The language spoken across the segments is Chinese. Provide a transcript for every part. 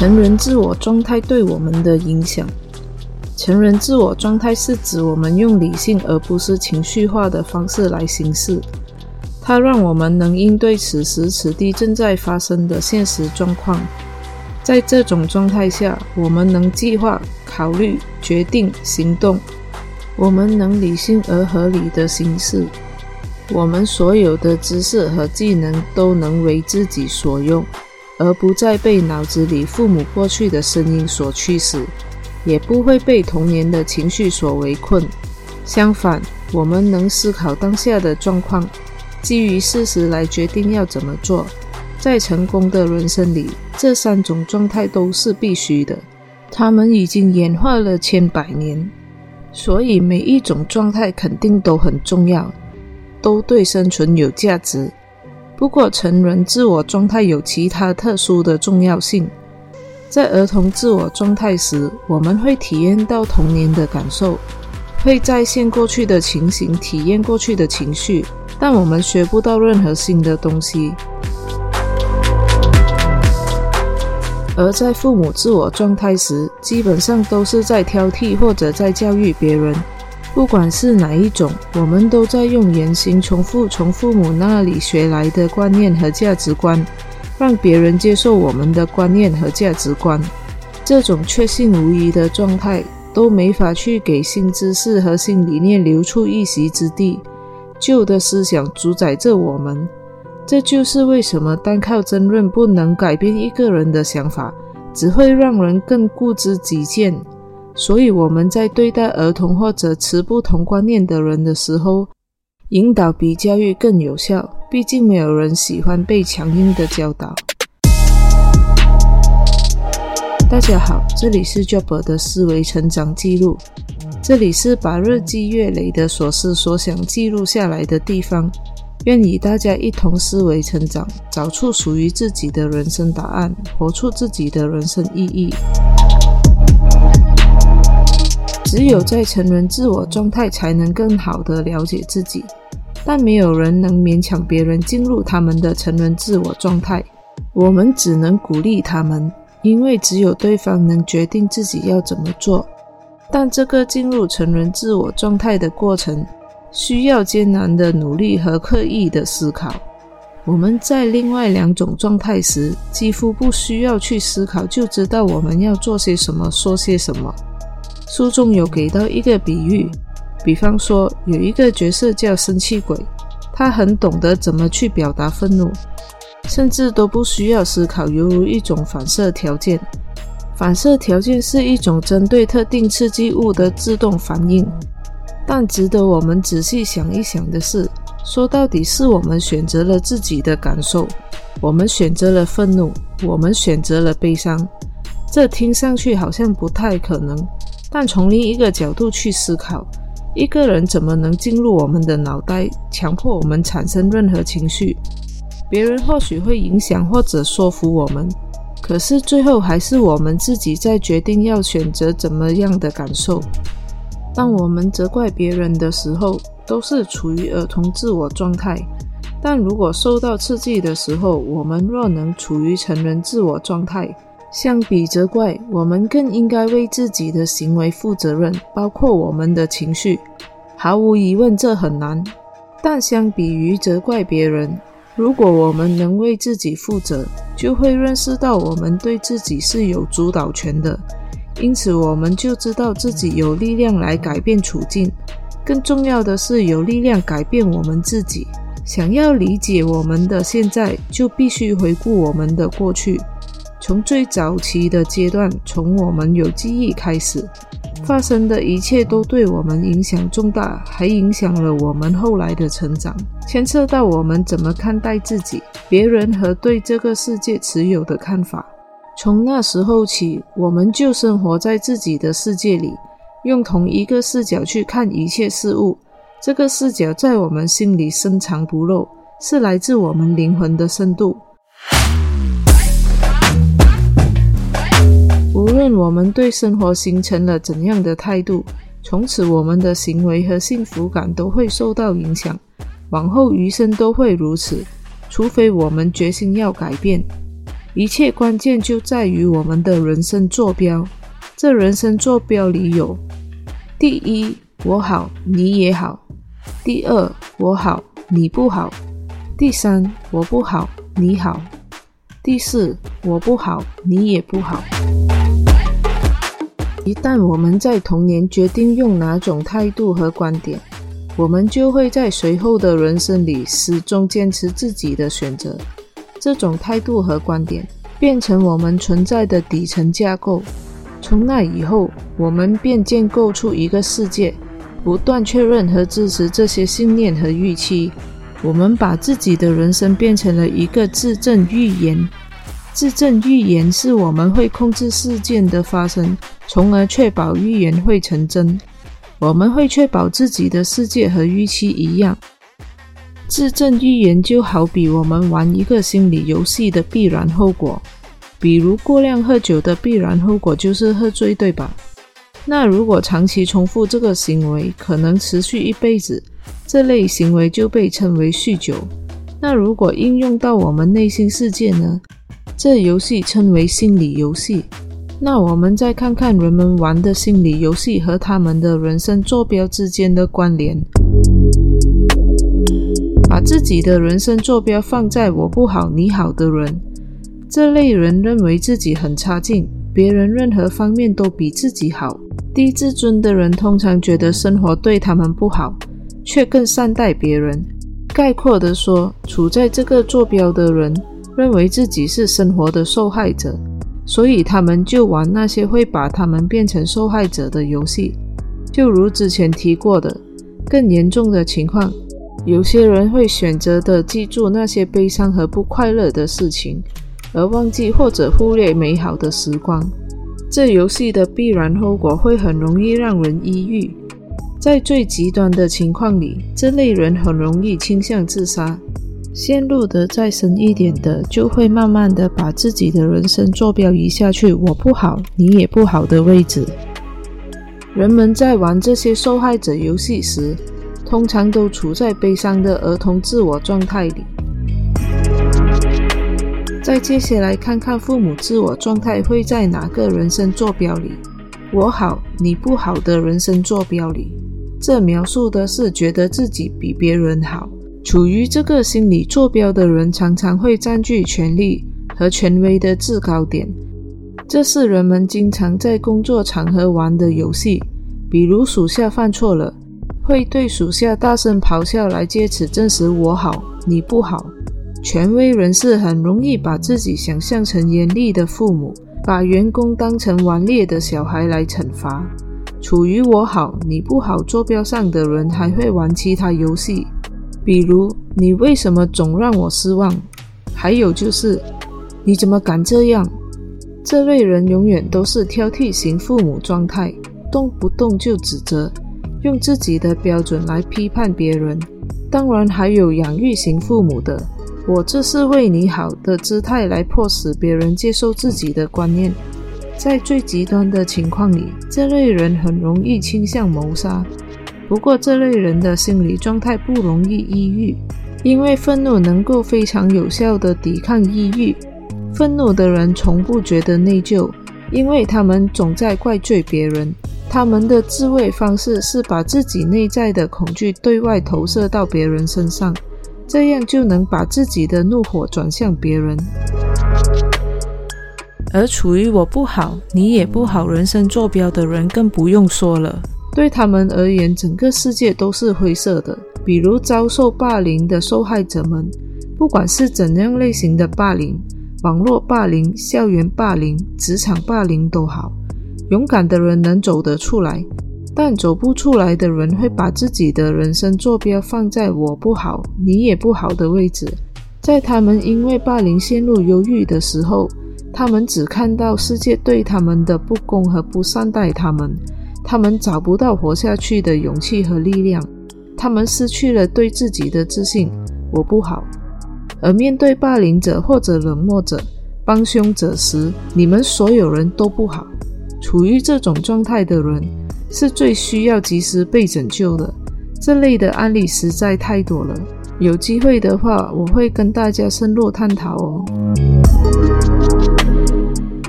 成人自我状态对我们的影响。成人自我状态是指我们用理性而不是情绪化的方式来行事，它让我们能应对此时此地正在发生的现实状况。在这种状态下，我们能计划、考虑、决定、行动，我们能理性而合理的行事。我们所有的知识和技能都能为自己所用，而不再被脑子里父母过去的声音所驱使，也不会被童年的情绪所围困。相反，我们能思考当下的状况，基于事实来决定要怎么做。在成功的人生里，这三种状态都是必须的。他们已经演化了千百年，所以每一种状态肯定都很重要。都对生存有价值。不过，成人自我状态有其他特殊的重要性。在儿童自我状态时，我们会体验到童年的感受，会再现过去的情形，体验过去的情绪，但我们学不到任何新的东西。而在父母自我状态时，基本上都是在挑剔或者在教育别人。不管是哪一种，我们都在用言行重复从父母那里学来的观念和价值观，让别人接受我们的观念和价值观。这种确信无疑的状态，都没法去给新知识和新理念留出一席之地。旧的思想主宰着我们，这就是为什么单靠争论不能改变一个人的想法，只会让人更固执己见。所以我们在对待儿童或者持不同观念的人的时候，引导比教育更有效。毕竟没有人喜欢被强硬的教导。大家好，这里是 Job 的思维成长记录，这里是把日积月累的所思所想记录下来的地方。愿与大家一同思维成长，找出属于自己的人生答案，活出自己的人生意义。只有在成人自我状态，才能更好的了解自己。但没有人能勉强别人进入他们的成人自我状态。我们只能鼓励他们，因为只有对方能决定自己要怎么做。但这个进入成人自我状态的过程，需要艰难的努力和刻意的思考。我们在另外两种状态时，几乎不需要去思考，就知道我们要做些什么，说些什么。书中有给到一个比喻，比方说有一个角色叫生气鬼，他很懂得怎么去表达愤怒，甚至都不需要思考，犹如一种反射条件。反射条件是一种针对特定刺激物的自动反应。但值得我们仔细想一想的是，说到底是我们选择了自己的感受，我们选择了愤怒，我们选择了悲伤。这听上去好像不太可能。但从另一个角度去思考，一个人怎么能进入我们的脑袋，强迫我们产生任何情绪？别人或许会影响或者说服我们，可是最后还是我们自己在决定要选择怎么样的感受。当我们责怪别人的时候，都是处于儿童自我状态；但如果受到刺激的时候，我们若能处于成人自我状态。相比责怪，我们更应该为自己的行为负责任，包括我们的情绪。毫无疑问，这很难。但相比于责怪别人，如果我们能为自己负责，就会认识到我们对自己是有主导权的。因此，我们就知道自己有力量来改变处境。更重要的是，有力量改变我们自己。想要理解我们的现在，就必须回顾我们的过去。从最早期的阶段，从我们有记忆开始，发生的一切都对我们影响重大，还影响了我们后来的成长，牵涉到我们怎么看待自己、别人和对这个世界持有的看法。从那时候起，我们就生活在自己的世界里，用同一个视角去看一切事物。这个视角在我们心里深藏不露，是来自我们灵魂的深度。论我们对生活形成了怎样的态度，从此我们的行为和幸福感都会受到影响，往后余生都会如此，除非我们决心要改变。一切关键就在于我们的人生坐标。这人生坐标里有：第一，我好，你也好；第二，我好，你不好；第三，我不好，你好；第四，我不好，你也不好。一旦我们在童年决定用哪种态度和观点，我们就会在随后的人生里始终坚持自己的选择。这种态度和观点变成我们存在的底层架构。从那以后，我们便建构出一个世界，不断确认和支持这些信念和预期。我们把自己的人生变成了一个自证预言。自证预言是我们会控制事件的发生，从而确保预言会成真。我们会确保自己的世界和预期一样。自证预言就好比我们玩一个心理游戏的必然后果，比如过量喝酒的必然后果就是喝醉，对吧？那如果长期重复这个行为，可能持续一辈子，这类行为就被称为酗酒。那如果应用到我们内心世界呢？这游戏称为心理游戏。那我们再看看人们玩的心理游戏和他们的人生坐标之间的关联。把自己的人生坐标放在“我不好，你好”的人，这类人认为自己很差劲，别人任何方面都比自己好。低自尊的人通常觉得生活对他们不好，却更善待别人。概括地说，处在这个坐标的人认为自己是生活的受害者，所以他们就玩那些会把他们变成受害者的游戏。就如之前提过的，更严重的情况。有些人会选择的记住那些悲伤和不快乐的事情，而忘记或者忽略美好的时光。这游戏的必然后果会很容易让人抑郁。在最极端的情况里，这类人很容易倾向自杀。陷入的再深一点的，就会慢慢的把自己的人生坐标移下去“我不好，你也不好”的位置。人们在玩这些受害者游戏时，通常都处在悲伤的儿童自我状态里。再接下来看看父母自我状态会在哪个人生坐标里？我好你不好的人生坐标里。这描述的是觉得自己比别人好。处于这个心理坐标的人，常常会占据权力和权威的制高点。这是人们经常在工作场合玩的游戏，比如属下犯错了。会对属下大声咆哮来借此证实我好你不好。权威人士很容易把自己想象成严厉的父母，把员工当成顽劣的小孩来惩罚。处于我好你不好坐标上的人还会玩其他游戏，比如你为什么总让我失望？还有就是你怎么敢这样？这类人永远都是挑剔型父母状态，动不动就指责。用自己的标准来批判别人，当然还有养育型父母的，我这是为你好的姿态来迫使别人接受自己的观念。在最极端的情况里，这类人很容易倾向谋杀。不过，这类人的心理状态不容易抑郁，因为愤怒能够非常有效地抵抗抑郁。愤怒的人从不觉得内疚，因为他们总在怪罪别人。他们的自卫方式是把自己内在的恐惧对外投射到别人身上，这样就能把自己的怒火转向别人。而处于我不好，你也不好人生坐标的人更不用说了。对他们而言，整个世界都是灰色的。比如遭受霸凌的受害者们，不管是怎样类型的霸凌，网络霸凌、校园霸凌、职场霸凌都好。勇敢的人能走得出来，但走不出来的人会把自己的人生坐标放在“我不好，你也不好”的位置。在他们因为霸凌陷入忧郁的时候，他们只看到世界对他们的不公和不善待他们，他们找不到活下去的勇气和力量，他们失去了对自己的自信。我不好，而面对霸凌者或者冷漠者、帮凶者时，你们所有人都不好。处于这种状态的人是最需要及时被拯救的。这类的案例实在太多了，有机会的话，我会跟大家深入探讨哦。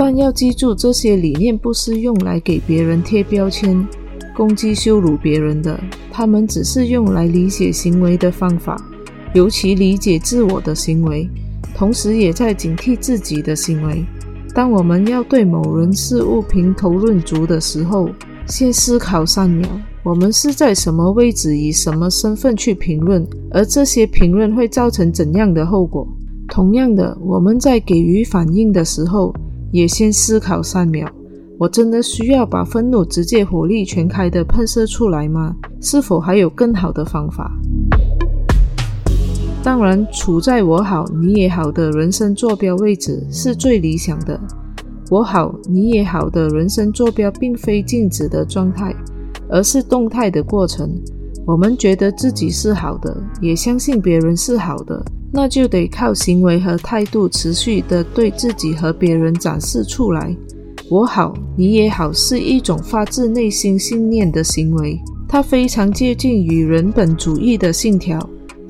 但要记住，这些理念不是用来给别人贴标签、攻击、羞辱别人的，他们只是用来理解行为的方法，尤其理解自我的行为，同时也在警惕自己的行为。当我们要对某人事物评头论足的时候，先思考三秒：我们是在什么位置，以什么身份去评论，而这些评论会造成怎样的后果？同样的，我们在给予反应的时候，也先思考三秒：我真的需要把愤怒直接火力全开的喷射出来吗？是否还有更好的方法？当然，处在我好你也好的人生坐标位置是最理想的。我好你也好的人生坐标并非静止的状态，而是动态的过程。我们觉得自己是好的，也相信别人是好的，那就得靠行为和态度持续的对自己和别人展示出来。我好你也好是一种发自内心信念的行为，它非常接近于人本主义的信条。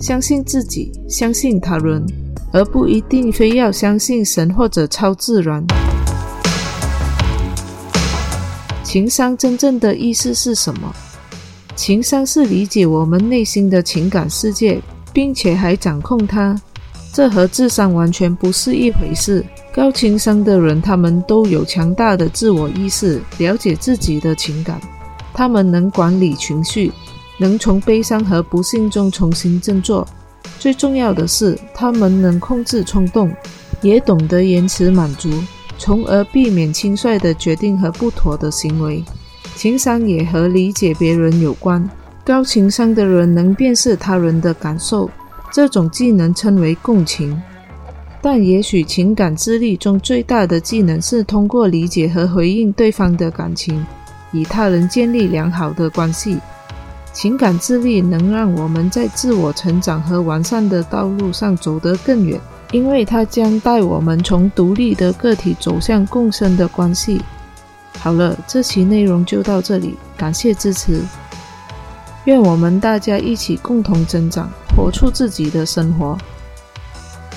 相信自己，相信他人，而不一定非要相信神或者超自然。情商真正的意思是什么？情商是理解我们内心的情感世界，并且还掌控它。这和智商完全不是一回事。高情商的人，他们都有强大的自我意识，了解自己的情感，他们能管理情绪。能从悲伤和不幸中重新振作。最重要的是，他们能控制冲动，也懂得延迟满足，从而避免轻率的决定和不妥的行为。情商也和理解别人有关。高情商的人能辨识他人的感受，这种技能称为共情。但也许情感智力中最大的技能是通过理解和回应对方的感情，与他人建立良好的关系。情感智力能让我们在自我成长和完善的道路上走得更远，因为它将带我们从独立的个体走向共生的关系。好了，这期内容就到这里，感谢支持。愿我们大家一起共同增长，活出自己的生活。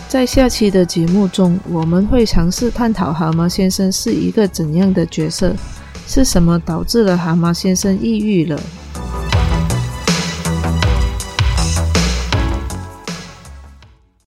在下期的节目中，我们会尝试探讨蛤蟆先生是一个怎样的角色，是什么导致了蛤蟆先生抑郁了。